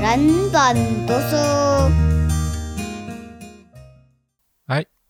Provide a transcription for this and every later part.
人本读书。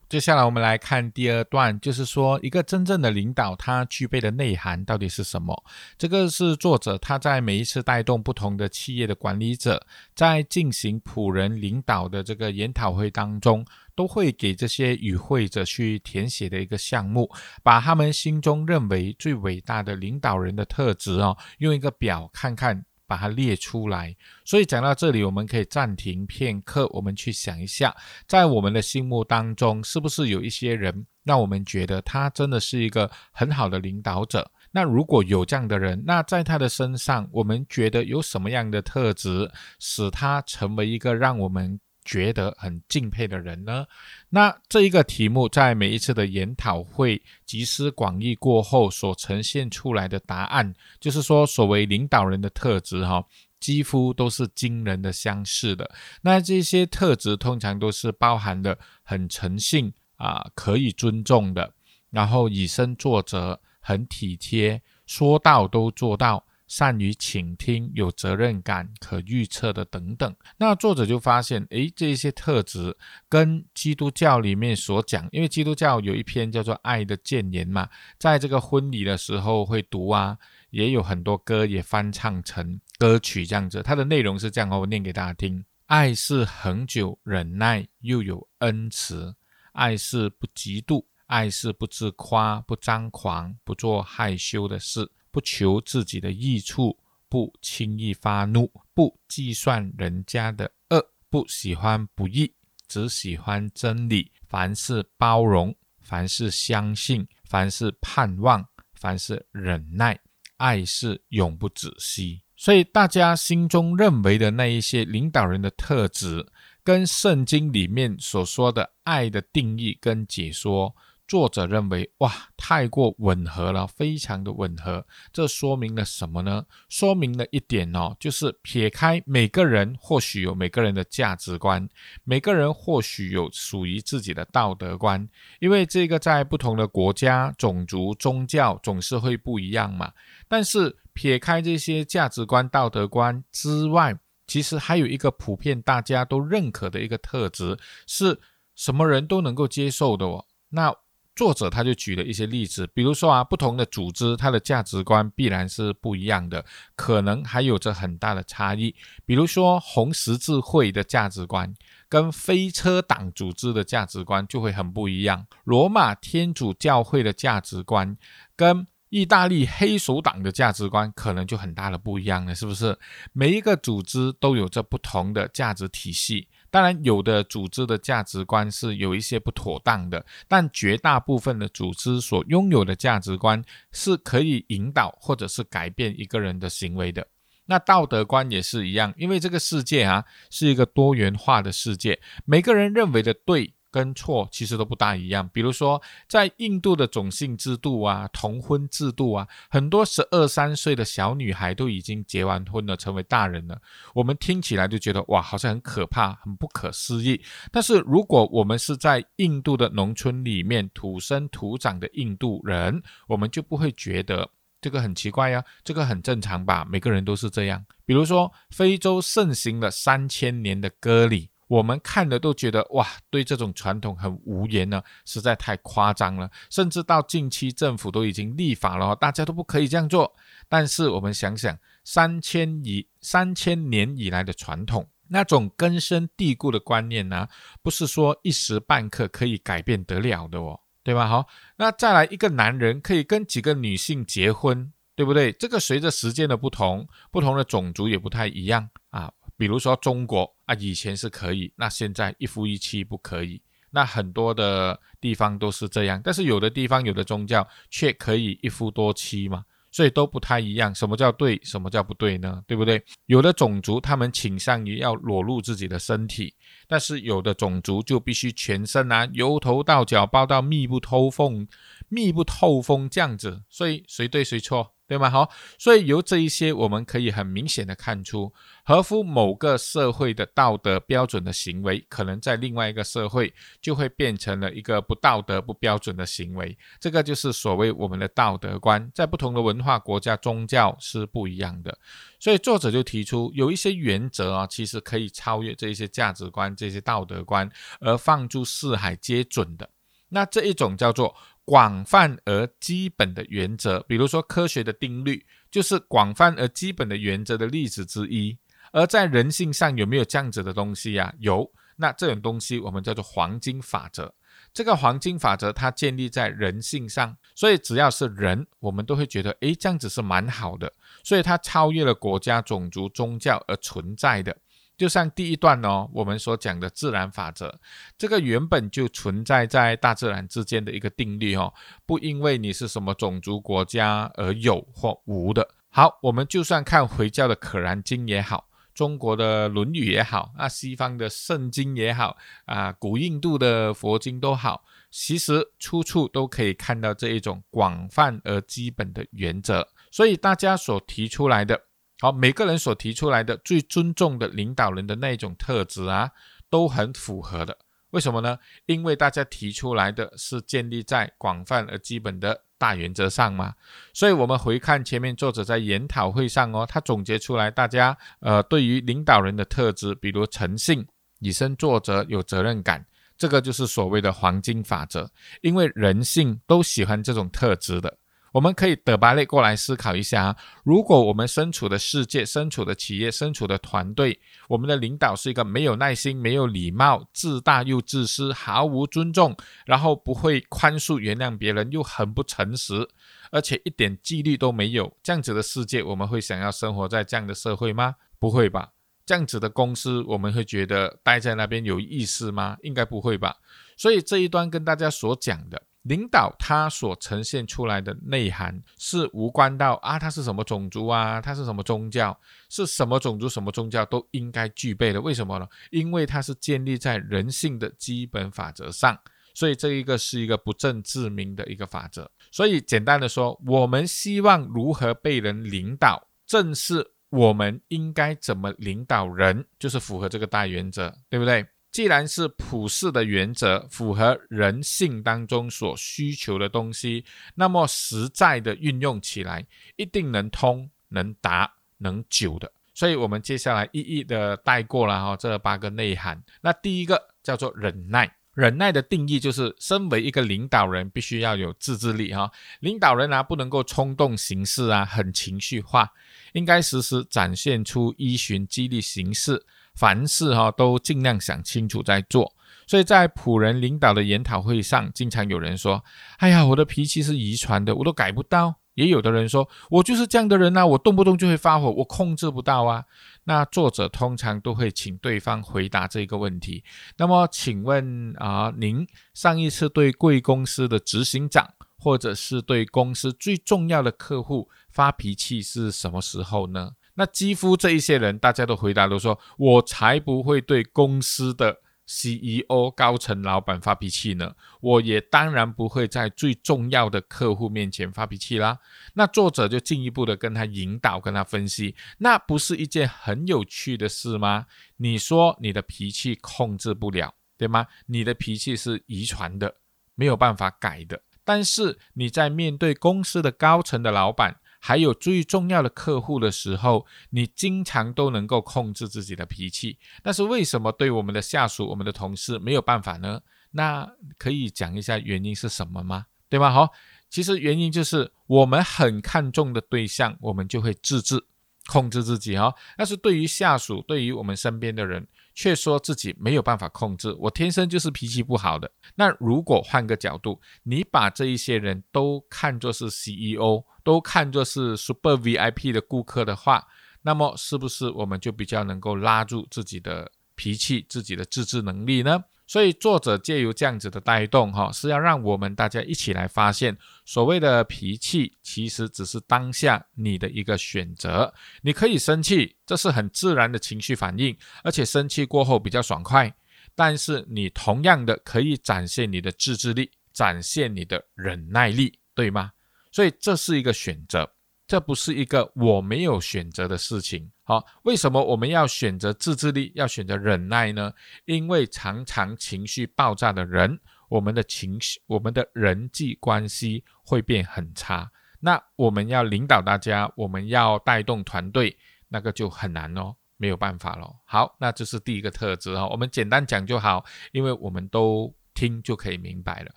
接下来我们来看第二段，就是说一个真正的领导，他具备的内涵到底是什么？这个是作者他在每一次带动不同的企业的管理者，在进行仆人领导的这个研讨会当中，都会给这些与会者去填写的一个项目，把他们心中认为最伟大的领导人的特质哦，用一个表看看。把它列出来，所以讲到这里，我们可以暂停片刻，我们去想一下，在我们的心目当中，是不是有一些人让我们觉得他真的是一个很好的领导者？那如果有这样的人，那在他的身上，我们觉得有什么样的特质，使他成为一个让我们觉得很敬佩的人呢？那这一个题目在每一次的研讨会集思广益过后所呈现出来的答案，就是说，所谓领导人的特质，哈，几乎都是惊人的相似的。那这些特质通常都是包含的很诚信啊，可以尊重的，然后以身作则，很体贴，说到都做到。善于倾听、有责任感、可预测的等等，那作者就发现，诶，这些特质跟基督教里面所讲，因为基督教有一篇叫做《爱的谏言》嘛，在这个婚礼的时候会读啊，也有很多歌也翻唱成歌曲这样子。它的内容是这样，我念给大家听：爱是恒久忍耐，又有恩慈；爱是不嫉妒；爱是不自夸、不张狂、不做害羞的事。不求自己的益处，不轻易发怒，不计算人家的恶，不喜欢不义，只喜欢真理。凡事包容，凡事相信，凡事盼望，凡事忍耐，爱是永不止息。所以，大家心中认为的那一些领导人的特质，跟圣经里面所说的爱的定义跟解说。作者认为，哇，太过吻合了，非常的吻合。这说明了什么呢？说明了一点哦，就是撇开每个人或许有每个人的价值观，每个人或许有属于自己的道德观，因为这个在不同的国家、种族、宗教总是会不一样嘛。但是撇开这些价值观、道德观之外，其实还有一个普遍大家都认可的一个特质，是什么人都能够接受的哦。那作者他就举了一些例子，比如说啊，不同的组织它的价值观必然是不一样的，可能还有着很大的差异。比如说红十字会的价值观跟飞车党组织的价值观就会很不一样，罗马天主教会的价值观跟意大利黑手党的价值观可能就很大的不一样了，是不是？每一个组织都有着不同的价值体系。当然，有的组织的价值观是有一些不妥当的，但绝大部分的组织所拥有的价值观是可以引导或者是改变一个人的行为的。那道德观也是一样，因为这个世界啊是一个多元化的世界，每个人认为的对。跟错其实都不大一样。比如说，在印度的种姓制度啊、同婚制度啊，很多十二三岁的小女孩都已经结完婚了，成为大人了。我们听起来就觉得哇，好像很可怕、很不可思议。但是如果我们是在印度的农村里面土生土长的印度人，我们就不会觉得这个很奇怪呀，这个很正常吧？每个人都是这样。比如说，非洲盛行了三千年的割礼。我们看了都觉得哇，对这种传统很无言呢，实在太夸张了。甚至到近期政府都已经立法了，大家都不可以这样做。但是我们想想，三千以三千年以来的传统，那种根深蒂固的观念呢，不是说一时半刻可以改变得了的哦，对吧？好，那再来一个男人可以跟几个女性结婚，对不对？这个随着时间的不同，不同的种族也不太一样啊。比如说中国啊，以前是可以，那现在一夫一妻不可以。那很多的地方都是这样，但是有的地方有的宗教却可以一夫多妻嘛，所以都不太一样。什么叫对，什么叫不对呢？对不对？有的种族他们倾向于要裸露自己的身体，但是有的种族就必须全身啊，由头到脚包到密不透风、密不透风这样子。所以谁对谁错？对吗？好，所以由这一些，我们可以很明显的看出，合乎某个社会的道德标准的行为，可能在另外一个社会就会变成了一个不道德、不标准的行为。这个就是所谓我们的道德观，在不同的文化、国家、宗教是不一样的。所以作者就提出，有一些原则啊，其实可以超越这些价值观、这些道德观，而放诸四海皆准的。那这一种叫做。广泛而基本的原则，比如说科学的定律，就是广泛而基本的原则的例子之一。而在人性上有没有这样子的东西呀？有。那这种东西我们叫做黄金法则。这个黄金法则它建立在人性上，所以只要是人，我们都会觉得，诶，这样子是蛮好的。所以它超越了国家、种族、宗教而存在的。就像第一段哦，我们所讲的自然法则，这个原本就存在在大自然之间的一个定律哦，不因为你是什么种族国家而有或无的。好，我们就算看回教的《可兰经》也好，中国的《论语》也好，啊，西方的圣经也好，啊，古印度的佛经都好，其实处处都可以看到这一种广泛而基本的原则。所以大家所提出来的。好，每个人所提出来的最尊重的领导人的那种特质啊，都很符合的。为什么呢？因为大家提出来的是建立在广泛而基本的大原则上嘛。所以，我们回看前面作者在研讨会上哦，他总结出来大家呃对于领导人的特质，比如诚信、以身作则、有责任感，这个就是所谓的黄金法则。因为人性都喜欢这种特质的。我们可以德巴类过来思考一下啊，如果我们身处的世界、身处的企业、身处的团队，我们的领导是一个没有耐心、没有礼貌、自大又自私、毫无尊重，然后不会宽恕原谅别人，又很不诚实，而且一点纪律都没有，这样子的世界，我们会想要生活在这样的社会吗？不会吧。这样子的公司，我们会觉得待在那边有意思吗？应该不会吧。所以这一段跟大家所讲的。领导他所呈现出来的内涵是无关到啊，他是什么种族啊，他是什么宗教，是什么种族什么宗教都应该具备的。为什么呢？因为它是建立在人性的基本法则上，所以这一个是一个不正自明的一个法则。所以简单的说，我们希望如何被人领导，正是我们应该怎么领导人，就是符合这个大原则，对不对？既然是普世的原则，符合人性当中所需求的东西，那么实在的运用起来，一定能通、能达、能久的。所以，我们接下来一一的带过了哈这八个内涵。那第一个叫做忍耐，忍耐的定义就是，身为一个领导人，必须要有自制力哈。领导人啊，不能够冲动行事啊，很情绪化，应该时时展现出依循激励行事。凡事哈都尽量想清楚再做，所以在仆人领导的研讨会上，经常有人说：“哎呀，我的脾气是遗传的，我都改不到。”也有的人说：“我就是这样的人呐，我动不动就会发火，我控制不到啊。”那作者通常都会请对方回答这个问题。那么，请问啊，您上一次对贵公司的执行长，或者是对公司最重要的客户发脾气是什么时候呢？那几乎这一些人，大家都回答都说：“我才不会对公司的 CEO、高层老板发脾气呢！我也当然不会在最重要的客户面前发脾气啦。”那作者就进一步的跟他引导、跟他分析：“那不是一件很有趣的事吗？你说你的脾气控制不了，对吗？你的脾气是遗传的，没有办法改的。但是你在面对公司的高层的老板。”还有最重要的客户的时候，你经常都能够控制自己的脾气，但是为什么对我们的下属、我们的同事没有办法呢？那可以讲一下原因是什么吗？对吗？好，其实原因就是我们很看重的对象，我们就会自制、控制自己哈。但是对于下属，对于我们身边的人，却说自己没有办法控制，我天生就是脾气不好的。那如果换个角度，你把这一些人都看作是 CEO，都看作是 Super VIP 的顾客的话，那么是不是我们就比较能够拉住自己的脾气、自己的自制能力呢？所以作者借由这样子的带动，哈，是要让我们大家一起来发现，所谓的脾气其实只是当下你的一个选择。你可以生气，这是很自然的情绪反应，而且生气过后比较爽快。但是你同样的可以展现你的自制力，展现你的忍耐力，对吗？所以这是一个选择。这不是一个我没有选择的事情。好，为什么我们要选择自制力，要选择忍耐呢？因为常常情绪爆炸的人，我们的情绪、我们的人际关系会变很差。那我们要领导大家，我们要带动团队，那个就很难哦，没有办法咯。好，那这是第一个特质哈，我们简单讲就好，因为我们都。听就可以明白了。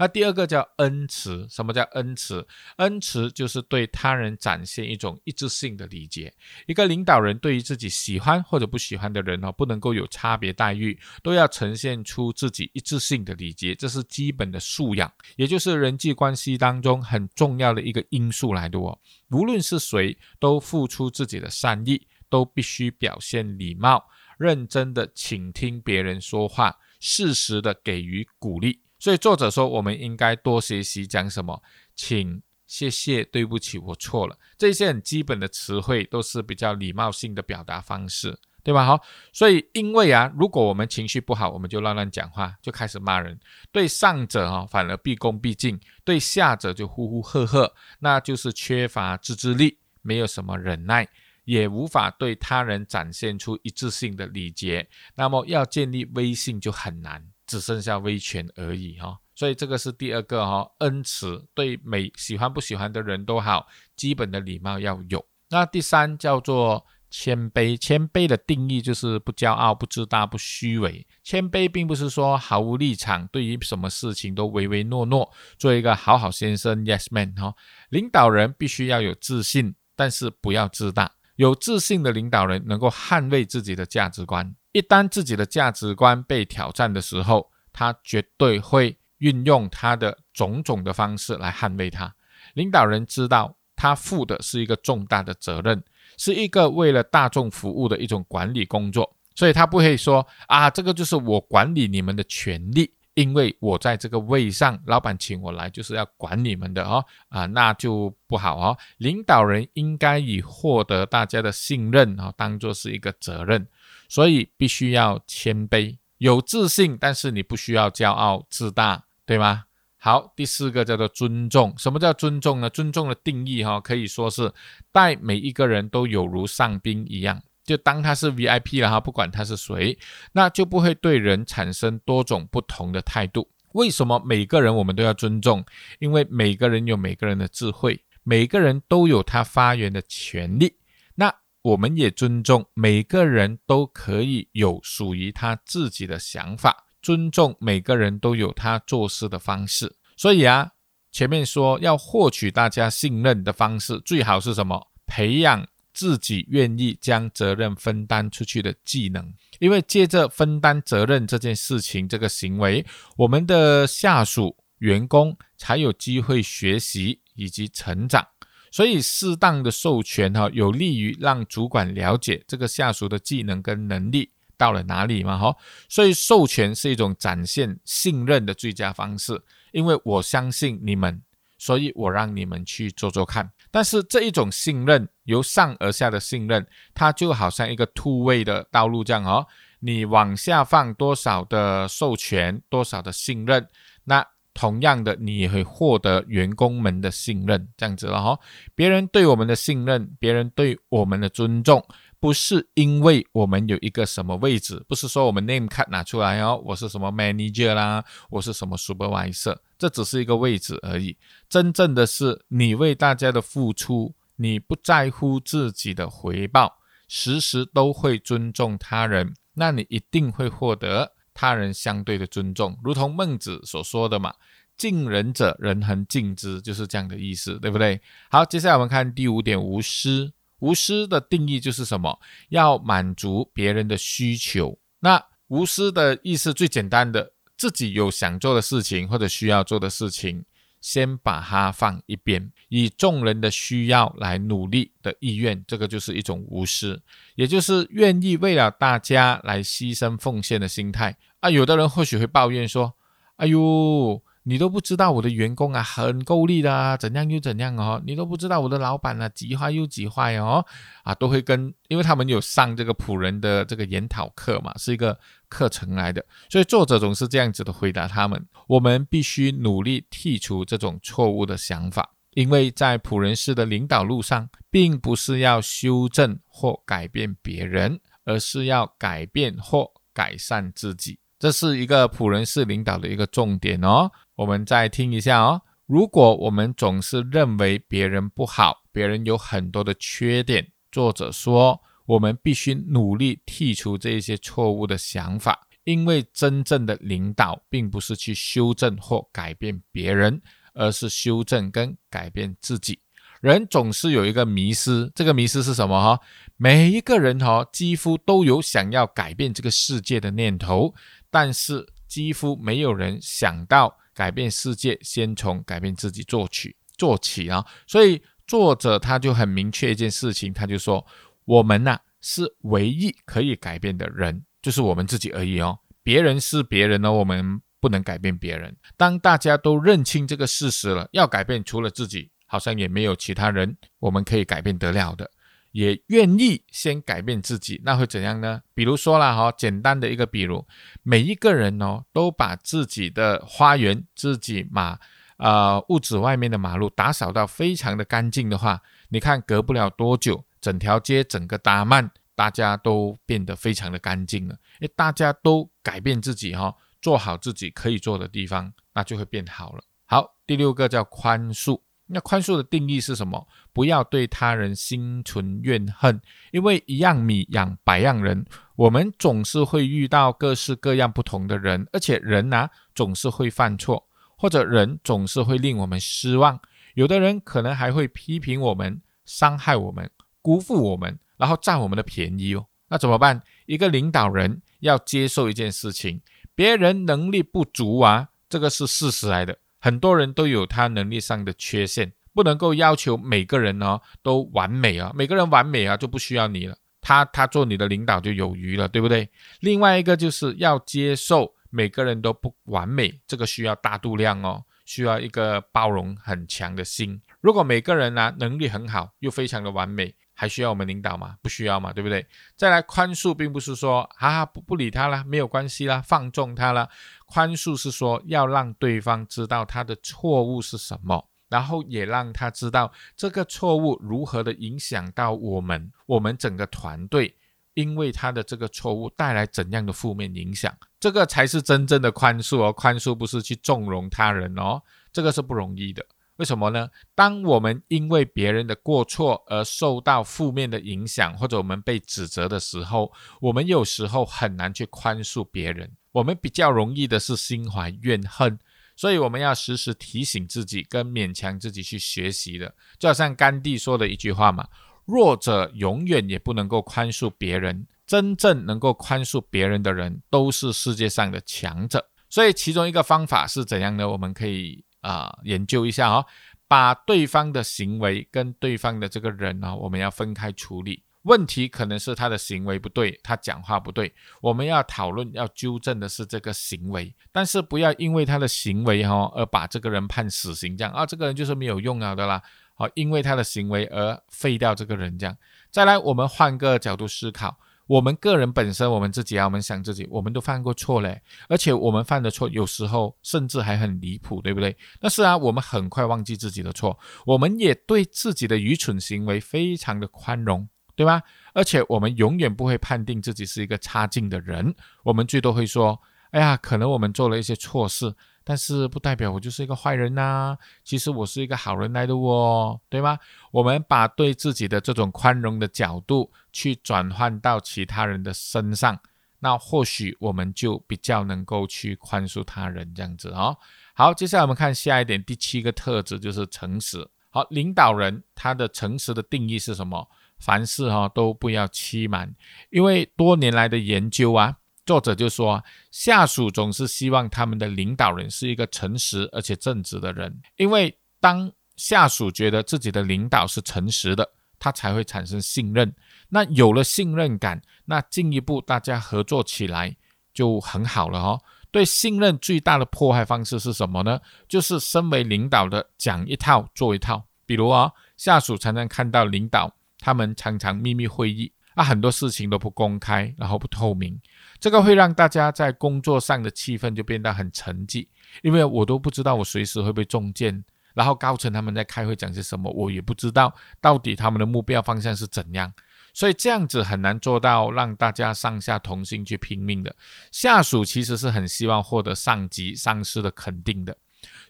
那第二个叫恩慈，什么叫恩慈？恩慈就是对他人展现一种一致性的理解。一个领导人对于自己喜欢或者不喜欢的人哦，不能够有差别待遇，都要呈现出自己一致性的理解，这是基本的素养，也就是人际关系当中很重要的一个因素来的哦。无论是谁，都付出自己的善意，都必须表现礼貌，认真的倾听别人说话。适时的给予鼓励，所以作者说，我们应该多学习讲什么，请、谢谢、对不起，我错了，这些很基本的词汇都是比较礼貌性的表达方式，对吧？好，所以因为啊，如果我们情绪不好，我们就乱乱讲话，就开始骂人，对上者啊反而毕恭毕敬，对下者就呼呼喝喝，那就是缺乏自制力，没有什么忍耐。也无法对他人展现出一致性的礼节，那么要建立威信就很难，只剩下威权而已哈。所以这个是第二个哈，恩慈对每喜欢不喜欢的人都好，基本的礼貌要有。那第三叫做谦卑，谦卑的定义就是不骄傲、不自大、不虚伪。谦卑并不是说毫无立场，对于什么事情都唯唯诺诺，做一个好好先生 （Yes Man） 哈。领导人必须要有自信，但是不要自大。有自信的领导人能够捍卫自己的价值观。一旦自己的价值观被挑战的时候，他绝对会运用他的种种的方式来捍卫它。领导人知道他负的是一个重大的责任，是一个为了大众服务的一种管理工作，所以他不会说啊，这个就是我管理你们的权利。因为我在这个位上，老板请我来就是要管你们的哦，啊，那就不好哦。领导人应该以获得大家的信任啊，当做是一个责任，所以必须要谦卑、有自信，但是你不需要骄傲自大，对吗？好，第四个叫做尊重。什么叫尊重呢？尊重的定义哈，可以说是待每一个人都有如上宾一样。就当他是 VIP 了哈，不管他是谁，那就不会对人产生多种不同的态度。为什么每个人我们都要尊重？因为每个人有每个人的智慧，每个人都有他发言的权利。那我们也尊重每个人都可以有属于他自己的想法，尊重每个人都有他做事的方式。所以啊，前面说要获取大家信任的方式，最好是什么？培养。自己愿意将责任分担出去的技能，因为借着分担责任这件事情、这个行为，我们的下属员工才有机会学习以及成长。所以，适当的授权哈，有利于让主管了解这个下属的技能跟能力到了哪里嘛哈。所以，授权是一种展现信任的最佳方式，因为我相信你们，所以我让你们去做做看。但是这一种信任，由上而下的信任，它就好像一个突位的道路这样哦。你往下放多少的授权，多少的信任，那同样的，你也会获得员工们的信任，这样子了哈。别人对我们的信任，别人对我们的尊重。不是因为我们有一个什么位置，不是说我们 name card 拿出来哦，我是什么 manager 啦，我是什么 supervisor，这只是一个位置而已。真正的是你为大家的付出，你不在乎自己的回报，时时都会尊重他人，那你一定会获得他人相对的尊重。如同孟子所说的嘛，“敬人者，人恒敬之”，就是这样的意思，对不对？好，接下来我们看第五点，无私。无私的定义就是什么？要满足别人的需求。那无私的意思最简单的，自己有想做的事情或者需要做的事情，先把它放一边，以众人的需要来努力的意愿，这个就是一种无私，也就是愿意为了大家来牺牲奉献的心态啊。有的人或许会抱怨说：“哎呦。”你都不知道我的员工啊，很够力的啊，怎样又怎样哦？你都不知道我的老板啊，极坏又极坏哦，啊，都会跟，因为他们有上这个仆人的这个研讨课嘛，是一个课程来的，所以作者总是这样子的回答他们：我们必须努力剔除这种错误的想法。因为在仆人式的领导路上，并不是要修正或改变别人，而是要改变或改善自己。这是一个仆人式领导的一个重点哦。我们再听一下哦。如果我们总是认为别人不好，别人有很多的缺点，作者说，我们必须努力剔除这些错误的想法，因为真正的领导并不是去修正或改变别人，而是修正跟改变自己。人总是有一个迷失，这个迷失是什么？哈，每一个人哈，几乎都有想要改变这个世界的念头，但是几乎没有人想到。改变世界，先从改变自己做起做起啊！所以作者他就很明确一件事情，他就说：我们呐是唯一可以改变的人，就是我们自己而已哦。别人是别人呢，我们不能改变别人。当大家都认清这个事实了，要改变除了自己，好像也没有其他人我们可以改变得了的。也愿意先改变自己，那会怎样呢？比如说啦哈，简单的一个比如，每一个人哦，都把自己的花园、自己马呃屋子外面的马路打扫到非常的干净的话，你看隔不了多久，整条街整个达曼大家都变得非常的干净了，诶，大家都改变自己哈，做好自己可以做的地方，那就会变好了。好，第六个叫宽恕。那宽恕的定义是什么？不要对他人心存怨恨，因为一样米养百样人，我们总是会遇到各式各样不同的人，而且人呢总是会犯错，或者人总是会令我们失望。有的人可能还会批评我们、伤害我们、辜负我们，然后占我们的便宜哦。那怎么办？一个领导人要接受一件事情：别人能力不足啊，这个是事实来的。很多人都有他能力上的缺陷，不能够要求每个人呢都完美啊，每个人完美啊就不需要你了，他他做你的领导就有余了，对不对？另外一个就是要接受每个人都不完美，这个需要大度量哦，需要一个包容很强的心。如果每个人呢能力很好，又非常的完美。还需要我们领导吗？不需要嘛，对不对？再来宽恕，并不是说啊不不理他了，没有关系啦，放纵他了。宽恕是说要让对方知道他的错误是什么，然后也让他知道这个错误如何的影响到我们，我们整个团队，因为他的这个错误带来怎样的负面影响，这个才是真正的宽恕哦。宽恕不是去纵容他人哦，这个是不容易的。为什么呢？当我们因为别人的过错而受到负面的影响，或者我们被指责的时候，我们有时候很难去宽恕别人。我们比较容易的是心怀怨恨，所以我们要时时提醒自己，跟勉强自己去学习的。就好像甘地说的一句话嘛：“弱者永远也不能够宽恕别人，真正能够宽恕别人的人，都是世界上的强者。”所以，其中一个方法是怎样呢？我们可以。啊，研究一下哦，把对方的行为跟对方的这个人呢，我们要分开处理。问题可能是他的行为不对，他讲话不对，我们要讨论要纠正的是这个行为，但是不要因为他的行为哈而把这个人判死刑，这样啊，这个人就是没有用了的啦。好，因为他的行为而废掉这个人，这样。再来，我们换个角度思考。我们个人本身，我们自己啊，我们想自己，我们都犯过错嘞，而且我们犯的错有时候甚至还很离谱，对不对？但是啊，我们很快忘记自己的错，我们也对自己的愚蠢行为非常的宽容，对吧？而且我们永远不会判定自己是一个差劲的人，我们最多会说：“哎呀，可能我们做了一些错事。”但是不代表我就是一个坏人呐，其实我是一个好人来的哦，对吗？我们把对自己的这种宽容的角度去转换到其他人的身上，那或许我们就比较能够去宽恕他人这样子哦。好，接下来我们看下一点，第七个特质就是诚实。好，领导人他的诚实的定义是什么？凡事哈都不要欺瞒，因为多年来的研究啊。作者就说，下属总是希望他们的领导人是一个诚实而且正直的人，因为当下属觉得自己的领导是诚实的，他才会产生信任。那有了信任感，那进一步大家合作起来就很好了哦。对信任最大的破坏方式是什么呢？就是身为领导的讲一套做一套。比如啊，下属常常看到领导他们常常秘密会议。那很多事情都不公开，然后不透明，这个会让大家在工作上的气氛就变得很沉寂，因为我都不知道我随时会被中箭，然后高层他们在开会讲些什么，我也不知道到底他们的目标方向是怎样，所以这样子很难做到让大家上下同心去拼命的。下属其实是很希望获得上级上司的肯定的，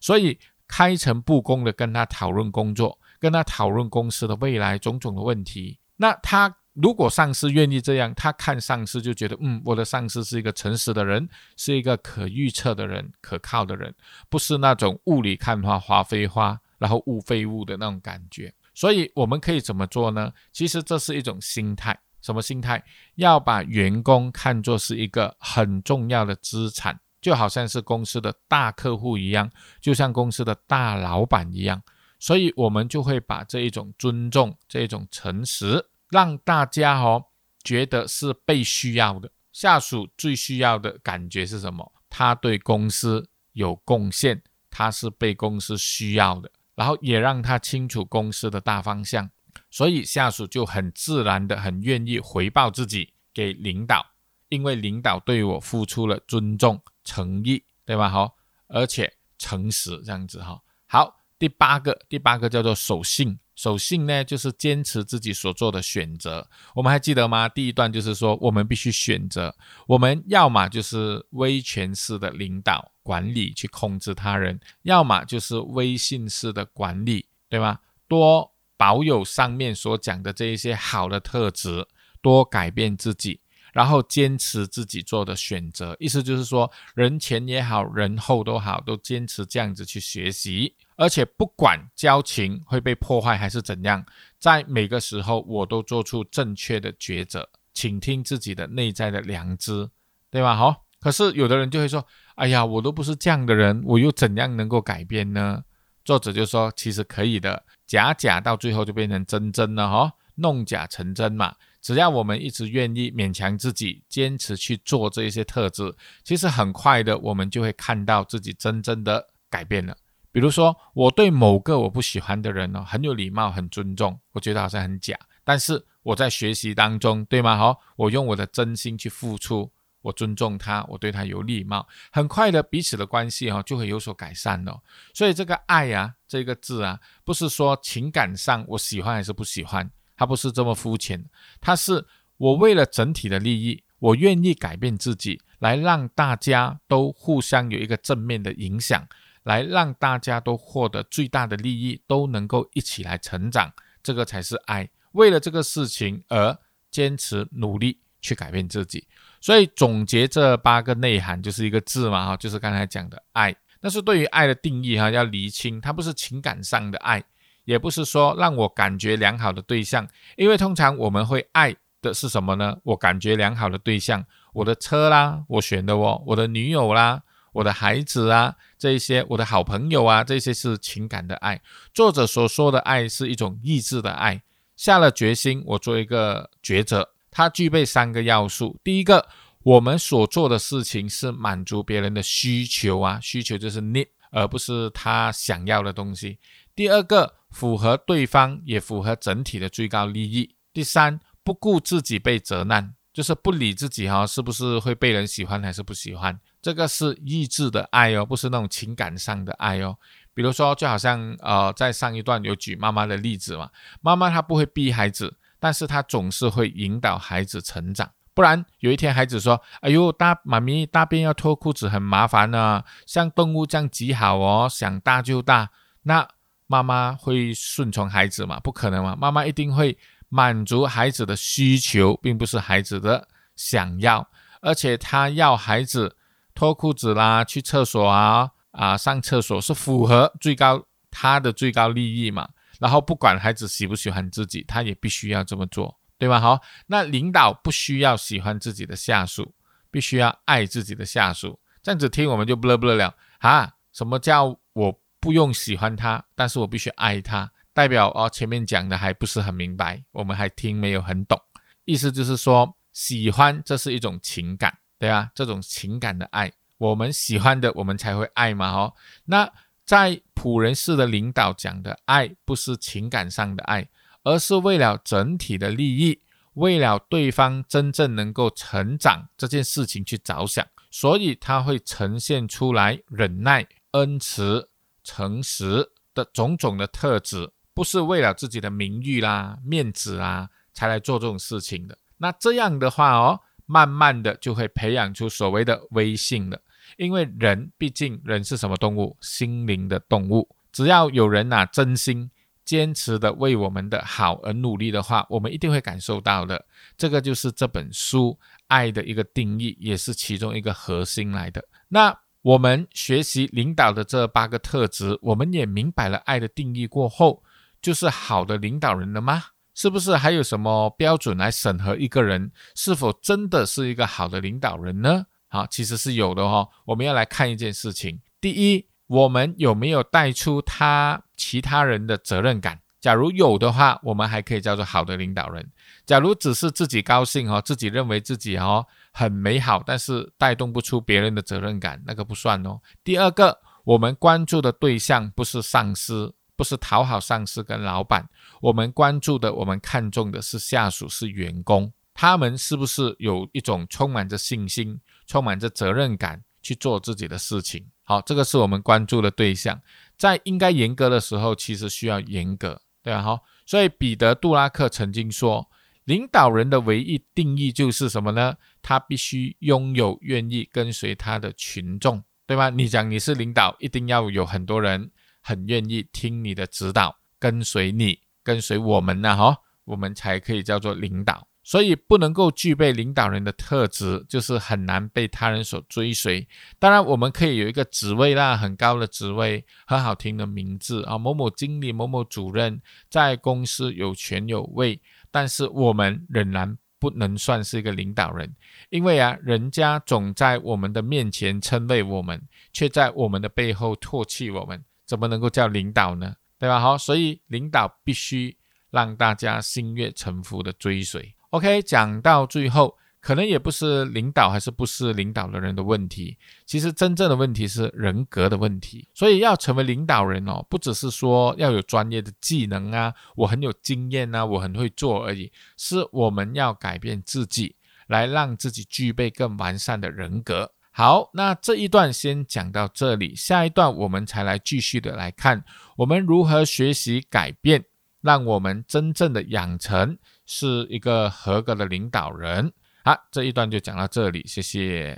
所以开诚布公的跟他讨论工作，跟他讨论公司的未来种种的问题，那他。如果上司愿意这样，他看上司就觉得，嗯，我的上司是一个诚实的人，是一个可预测的人，可靠的人，不是那种雾里看花花非花，然后雾非雾的那种感觉。所以我们可以怎么做呢？其实这是一种心态，什么心态？要把员工看作是一个很重要的资产，就好像是公司的大客户一样，就像公司的大老板一样。所以我们就会把这一种尊重，这一种诚实。让大家哦觉得是被需要的，下属最需要的感觉是什么？他对公司有贡献，他是被公司需要的，然后也让他清楚公司的大方向，所以下属就很自然的很愿意回报自己给领导，因为领导对我付出了尊重、诚意，对吧？好，而且诚实这样子哈。好，第八个，第八个叫做守信。守信呢，就是坚持自己所做的选择。我们还记得吗？第一段就是说，我们必须选择，我们要么就是威权式的领导管理去控制他人，要么就是威信式的管理，对吗？多保有上面所讲的这一些好的特质，多改变自己，然后坚持自己做的选择。意思就是说，人前也好，人后都好，都坚持这样子去学习。而且不管交情会被破坏还是怎样，在每个时候我都做出正确的抉择，倾听自己的内在的良知，对吧？好，可是有的人就会说：“哎呀，我都不是这样的人，我又怎样能够改变呢？”作者就说：“其实可以的，假假到最后就变成真真了，哈，弄假成真嘛。只要我们一直愿意勉强自己，坚持去做这一些特质，其实很快的，我们就会看到自己真正的改变了。”比如说，我对某个我不喜欢的人呢，很有礼貌、很尊重，我觉得好像很假。但是我在学习当中，对吗？好，我用我的真心去付出，我尊重他，我对他有礼貌，很快的彼此的关系哈就会有所改善了。所以这个爱啊，这个字啊，不是说情感上我喜欢还是不喜欢，它不是这么肤浅，它是我为了整体的利益，我愿意改变自己，来让大家都互相有一个正面的影响。来让大家都获得最大的利益，都能够一起来成长，这个才是爱。为了这个事情而坚持努力去改变自己。所以总结这八个内涵就是一个字嘛，哈，就是刚才讲的爱。但是对于爱的定义，哈，要厘清，它不是情感上的爱，也不是说让我感觉良好的对象。因为通常我们会爱的是什么呢？我感觉良好的对象，我的车啦，我选的哦，我的女友啦。我的孩子啊，这一些我的好朋友啊，这些是情感的爱。作者所说的爱是一种意志的爱，下了决心，我做一个抉择。它具备三个要素：第一个，我们所做的事情是满足别人的需求啊，需求就是 need，而不是他想要的东西；第二个，符合对方，也符合整体的最高利益；第三，不顾自己被责难，就是不理自己哈，是不是会被人喜欢还是不喜欢。这个是意志的爱哦，不是那种情感上的爱哦。比如说，就好像呃，在上一段有举妈妈的例子嘛，妈妈她不会逼孩子，但是她总是会引导孩子成长。不然有一天孩子说：“哎呦，大妈咪大便要脱裤子很麻烦呢，像动物这样极好哦，想大就大。”那妈妈会顺从孩子吗？不可能嘛，妈妈一定会满足孩子的需求，并不是孩子的想要，而且他要孩子。脱裤子啦，去厕所啊啊，上厕所是符合最高他的最高利益嘛？然后不管孩子喜不喜欢自己，他也必须要这么做，对吧？好，那领导不需要喜欢自己的下属，必须要爱自己的下属。这样子听我们就不乐不乐了啊？什么叫我不用喜欢他，但是我必须爱他？代表哦，前面讲的还不是很明白，我们还听没有很懂。意思就是说，喜欢这是一种情感。对啊，这种情感的爱，我们喜欢的，我们才会爱嘛。哦，那在仆人式的领导讲的爱，不是情感上的爱，而是为了整体的利益，为了对方真正能够成长这件事情去着想，所以他会呈现出来忍耐、恩慈、诚实。的种种的特质，不是为了自己的名誉啦、面子啊才来做这种事情的。那这样的话哦，慢慢的就会培养出所谓的威信了。因为人毕竟人是什么动物？心灵的动物。只要有人呐真心坚持的为我们的好而努力的话，我们一定会感受到的。这个就是这本书爱的一个定义，也是其中一个核心来的。那我们学习领导的这八个特质，我们也明白了爱的定义过后，就是好的领导人了吗？是不是还有什么标准来审核一个人是否真的是一个好的领导人呢？好，其实是有的哈。我们要来看一件事情：第一，我们有没有带出他其他人的责任感？假如有的话，我们还可以叫做好的领导人；假如只是自己高兴哦，自己认为自己哦很美好，但是带动不出别人的责任感，那个不算哦。第二个，我们关注的对象不是上司，不是讨好上司跟老板，我们关注的、我们看重的是下属、是员工，他们是不是有一种充满着信心？充满着责任感去做自己的事情，好，这个是我们关注的对象。在应该严格的时候，其实需要严格，对吧？好，所以彼得·杜拉克曾经说，领导人的唯一定义就是什么呢？他必须拥有愿意跟随他的群众，对吧？你讲你是领导，一定要有很多人很愿意听你的指导，跟随你，跟随我们呢，哈，我们才可以叫做领导。所以不能够具备领导人的特质，就是很难被他人所追随。当然，我们可以有一个职位啦，很高的职位，很好听的名字啊，某某经理、某某主任，在公司有权有位。但是我们仍然不能算是一个领导人，因为啊，人家总在我们的面前称谓我们，却在我们的背后唾弃我们，怎么能够叫领导呢？对吧？好，所以领导必须让大家心悦诚服的追随。OK，讲到最后，可能也不是领导还是不是领导的人的问题，其实真正的问题是人格的问题。所以要成为领导人哦，不只是说要有专业的技能啊，我很有经验啊，我很会做而已，是我们要改变自己，来让自己具备更完善的人格。好，那这一段先讲到这里，下一段我们才来继续的来看，我们如何学习改变，让我们真正的养成。是一个合格的领导人。好，这一段就讲到这里，谢谢。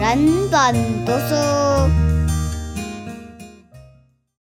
人本读书。